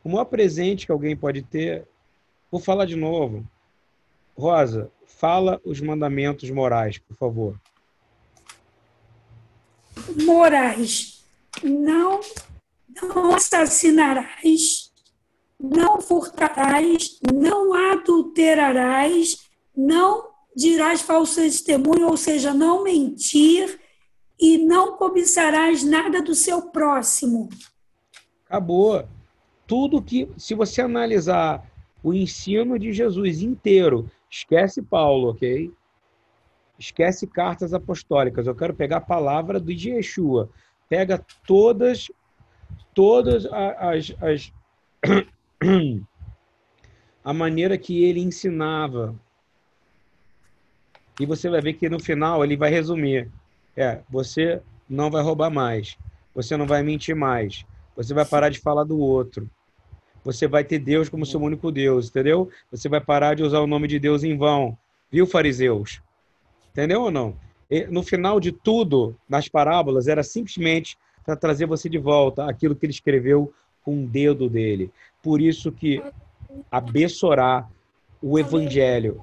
O maior presente que alguém pode ter, vou falar de novo. Rosa, fala os mandamentos morais, por favor. Morais. Não, não assassinarás não furtarás, não adulterarás, não dirás falso testemunho, ou seja, não mentir, e não cobiçarás nada do seu próximo. Acabou. Tudo que, se você analisar o ensino de Jesus inteiro, esquece Paulo, ok? Esquece cartas apostólicas. Eu quero pegar a palavra do Yeshua. Pega todas, todas as, as, a maneira que ele ensinava. E você vai ver que no final ele vai resumir. É, você não vai roubar mais. Você não vai mentir mais. Você vai parar de falar do outro. Você vai ter Deus como seu único Deus, entendeu? Você vai parar de usar o nome de Deus em vão. Viu, fariseus? Entendeu ou não? E, no final de tudo, nas parábolas, era simplesmente para trazer você de volta aquilo que ele escreveu com o dedo dele. Por isso que a Bessorá, o evangelho,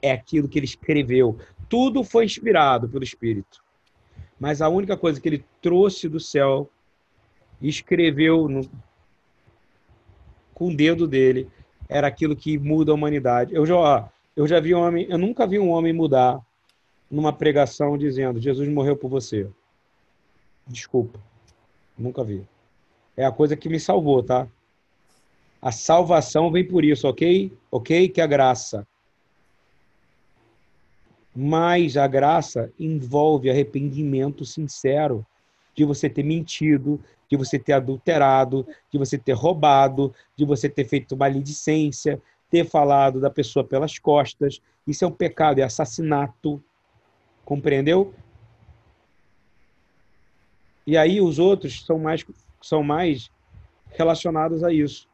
é aquilo que ele escreveu. Tudo foi inspirado pelo Espírito. Mas a única coisa que ele trouxe do céu e escreveu no, com o dedo dele era aquilo que muda a humanidade. Eu já, eu já vi um homem, eu nunca vi um homem mudar numa pregação dizendo: Jesus morreu por você. Desculpa, nunca vi. É a coisa que me salvou, tá? A salvação vem por isso, ok? Ok? Que a graça. Mas a graça envolve arrependimento sincero de você ter mentido, de você ter adulterado, de você ter roubado, de você ter feito maledicência, ter falado da pessoa pelas costas. Isso é um pecado, é assassinato. Compreendeu? E aí os outros são mais, são mais relacionados a isso.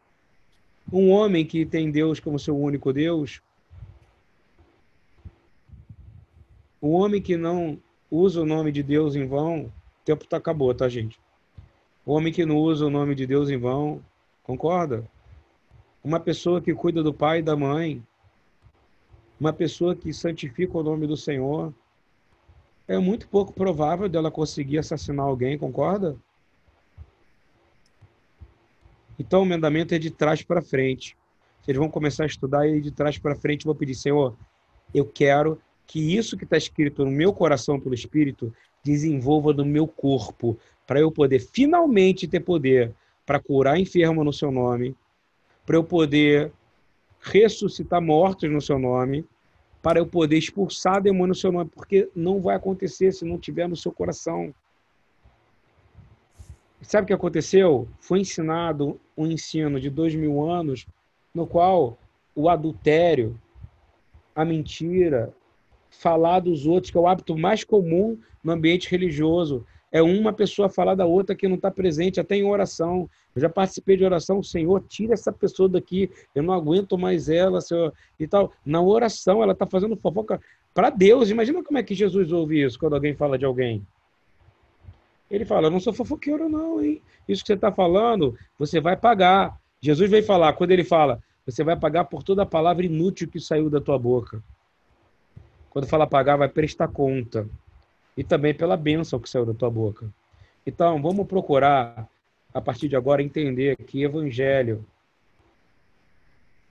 Um homem que tem Deus como seu único Deus, um homem que não usa o nome de Deus em vão, o tempo tá acabou, tá, gente? O homem que não usa o nome de Deus em vão, concorda? Uma pessoa que cuida do pai e da mãe, uma pessoa que santifica o nome do Senhor, é muito pouco provável dela conseguir assassinar alguém, concorda? Então o mandamento é de trás para frente. Vocês vão começar a estudar e de trás para frente vou pedir, Senhor, eu quero que isso que está escrito no meu coração pelo Espírito desenvolva no meu corpo, para eu poder finalmente ter poder para curar enfermo no seu nome, para eu poder ressuscitar mortos no seu nome, para eu poder expulsar demônio no seu nome, porque não vai acontecer se não tiver no seu coração. Sabe o que aconteceu? Foi ensinado um ensino de dois mil anos, no qual o adultério, a mentira, falar dos outros, que é o hábito mais comum no ambiente religioso, é uma pessoa falar da outra que não está presente, até em oração. Eu já participei de oração, Senhor, tira essa pessoa daqui, eu não aguento mais ela, Senhor, e tal. Na oração, ela está fazendo fofoca para Deus. Imagina como é que Jesus ouve isso quando alguém fala de alguém. Ele fala, eu não sou fofoqueiro não, hein? Isso que você está falando, você vai pagar. Jesus veio falar, quando ele fala, você vai pagar por toda a palavra inútil que saiu da tua boca. Quando fala pagar, vai prestar conta e também pela bênção que saiu da tua boca. Então, vamos procurar, a partir de agora, entender que evangelho.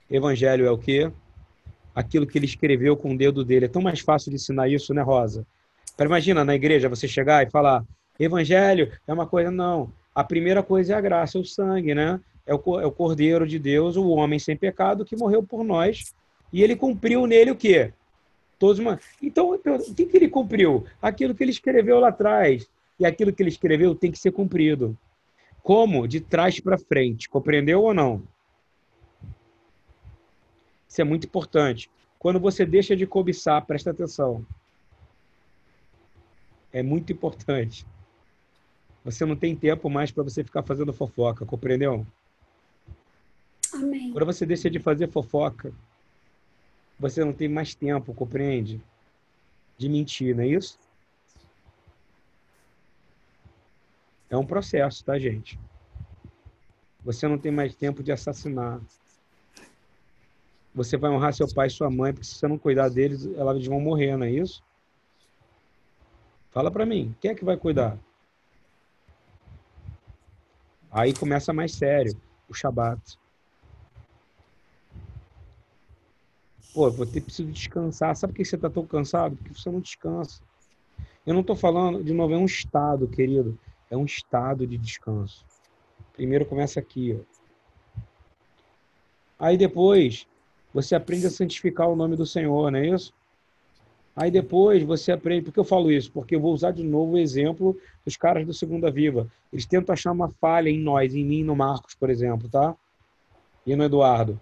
Evangelho é o quê? Aquilo que ele escreveu com o dedo dele. É tão mais fácil de ensinar isso, né, Rosa? Para imagina na igreja você chegar e falar: Evangelho é uma coisa. Não. A primeira coisa é a graça, é o sangue, né? É o, é o Cordeiro de Deus, o homem sem pecado que morreu por nós. E ele cumpriu nele o quê? Todos uma... Então, o que, que ele cumpriu? Aquilo que ele escreveu lá atrás. E aquilo que ele escreveu tem que ser cumprido. Como? De trás para frente. Compreendeu ou não? Isso é muito importante. Quando você deixa de cobiçar, presta atenção. É muito importante. Você não tem tempo mais para você ficar fazendo fofoca, compreendeu? Amém. Quando você deixa de fazer fofoca, você não tem mais tempo, compreende? De mentir, não é isso? É um processo, tá, gente? Você não tem mais tempo de assassinar. Você vai honrar seu pai e sua mãe, porque se você não cuidar deles, elas vão morrer, não é isso? Fala para mim, quem é que vai cuidar? Aí começa mais sério, o Shabat. Pô, vou ter preciso descansar. Sabe por que você está tão cansado? Porque você não descansa. Eu não estou falando, de novo, é um estado, querido. É um estado de descanso. Primeiro começa aqui, ó. Aí depois você aprende a santificar o nome do Senhor, não é isso? Aí depois você aprende. Por que eu falo isso? Porque eu vou usar de novo o exemplo dos caras do Segunda Viva. Eles tentam achar uma falha em nós, em mim, no Marcos, por exemplo, tá? E no Eduardo.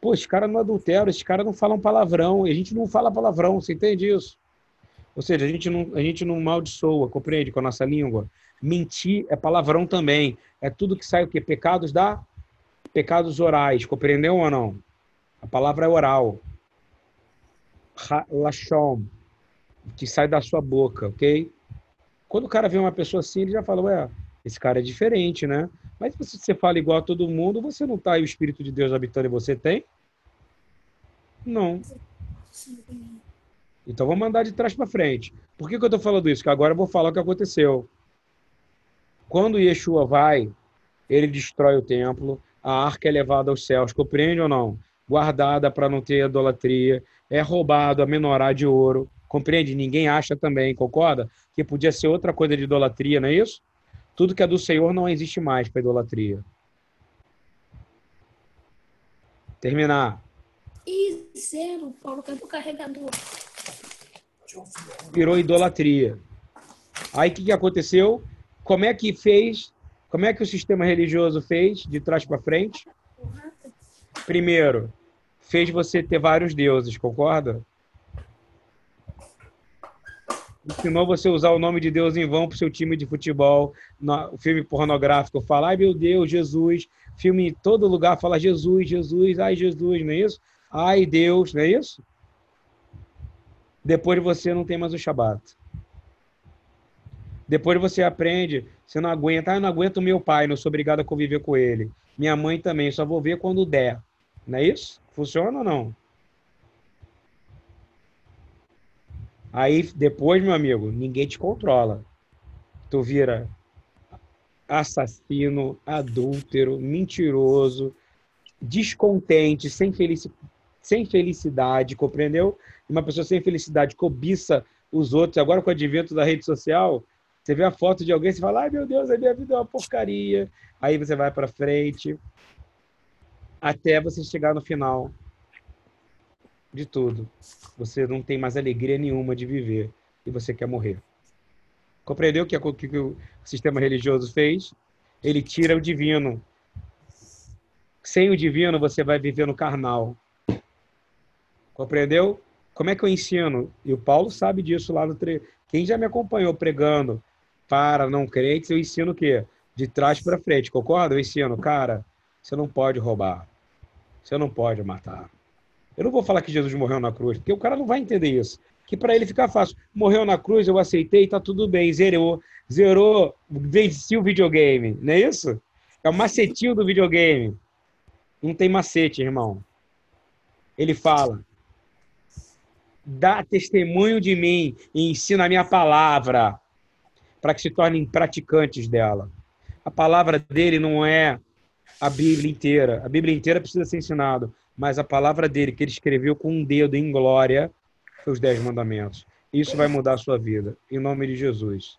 Pô, esses caras não adulteram, esses caras não falam palavrão, a gente não fala palavrão, você entende isso? Ou seja, a gente não, a gente não maldiçoa, compreende, com a nossa língua. Mentir é palavrão também. É tudo que sai o quê? Pecados da... Pecados orais, compreendeu ou não? A palavra é oral. Lashon, que sai da sua boca, ok? Quando o cara vê uma pessoa assim, ele já fala, ué, esse cara é diferente, né? Mas se você fala igual a todo mundo, você não tá aí o Espírito de Deus habitando em você, tem? Não. Então vamos mandar de trás para frente. Por que, que eu estou falando isso? Que agora eu vou falar o que aconteceu. Quando Yeshua vai, ele destrói o templo, a arca é levada aos céus, compreende ou não? Guardada para não ter idolatria, é roubado a menorá de ouro, compreende? Ninguém acha também, concorda? Que podia ser outra coisa de idolatria, não é isso? Tudo que é do Senhor não existe mais para idolatria. Terminar. E zero, Paulo, cadê o carregador? Virou idolatria. Aí o que, que aconteceu? Como é que fez? Como é que o sistema religioso fez de trás para frente? Primeiro, fez você ter vários deuses, concorda? Ensinou você a usar o nome de Deus em vão para seu time de futebol, no filme pornográfico fala, ai meu Deus, Jesus, filme em todo lugar fala Jesus, Jesus, ai Jesus, não é isso? Ai Deus, não é isso? Depois você não tem mais o Shabat. Depois você aprende, você não aguenta, ah, eu não aguento meu pai, não sou obrigado a conviver com ele. Minha mãe também, só vou ver quando der. Não é isso? Funciona ou não? Aí depois, meu amigo, ninguém te controla. Tu vira assassino, adúltero, mentiroso, descontente, sem, felici sem felicidade, compreendeu? Uma pessoa sem felicidade cobiça os outros. Agora, com o advento da rede social, você vê a foto de alguém e fala: ai meu Deus, a minha vida é uma porcaria. Aí você vai para frente, até você chegar no final de tudo. Você não tem mais alegria nenhuma de viver e você quer morrer. Compreendeu o que, que o sistema religioso fez? Ele tira o divino. Sem o divino, você vai viver no carnal. Compreendeu? Como é que eu ensino? E o Paulo sabe disso lá no tre... Quem já me acompanhou pregando para não crentes, eu ensino o quê? De trás para frente, concorda? Eu ensino, cara, você não pode roubar. Você não pode matar. Eu não vou falar que Jesus morreu na cruz, porque o cara não vai entender isso. Que para ele ficar fácil. Morreu na cruz, eu aceitei, tá tudo bem, zerou. Zerou, venci o videogame, não é isso? É o macetinho do videogame. Não tem macete, irmão. Ele fala: dá testemunho de mim e ensina a minha palavra, para que se tornem praticantes dela. A palavra dele não é a Bíblia inteira. A Bíblia inteira precisa ser ensinada mas a palavra dele, que ele escreveu com um dedo em glória, foi os Dez Mandamentos. Isso vai mudar a sua vida, em nome de Jesus.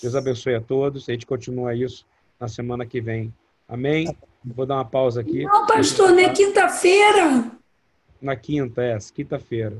Deus abençoe a todos. A gente continua isso na semana que vem. Amém? Vou dar uma pausa aqui. Não, pastor, não é quinta-feira. Na quinta, é, quinta-feira.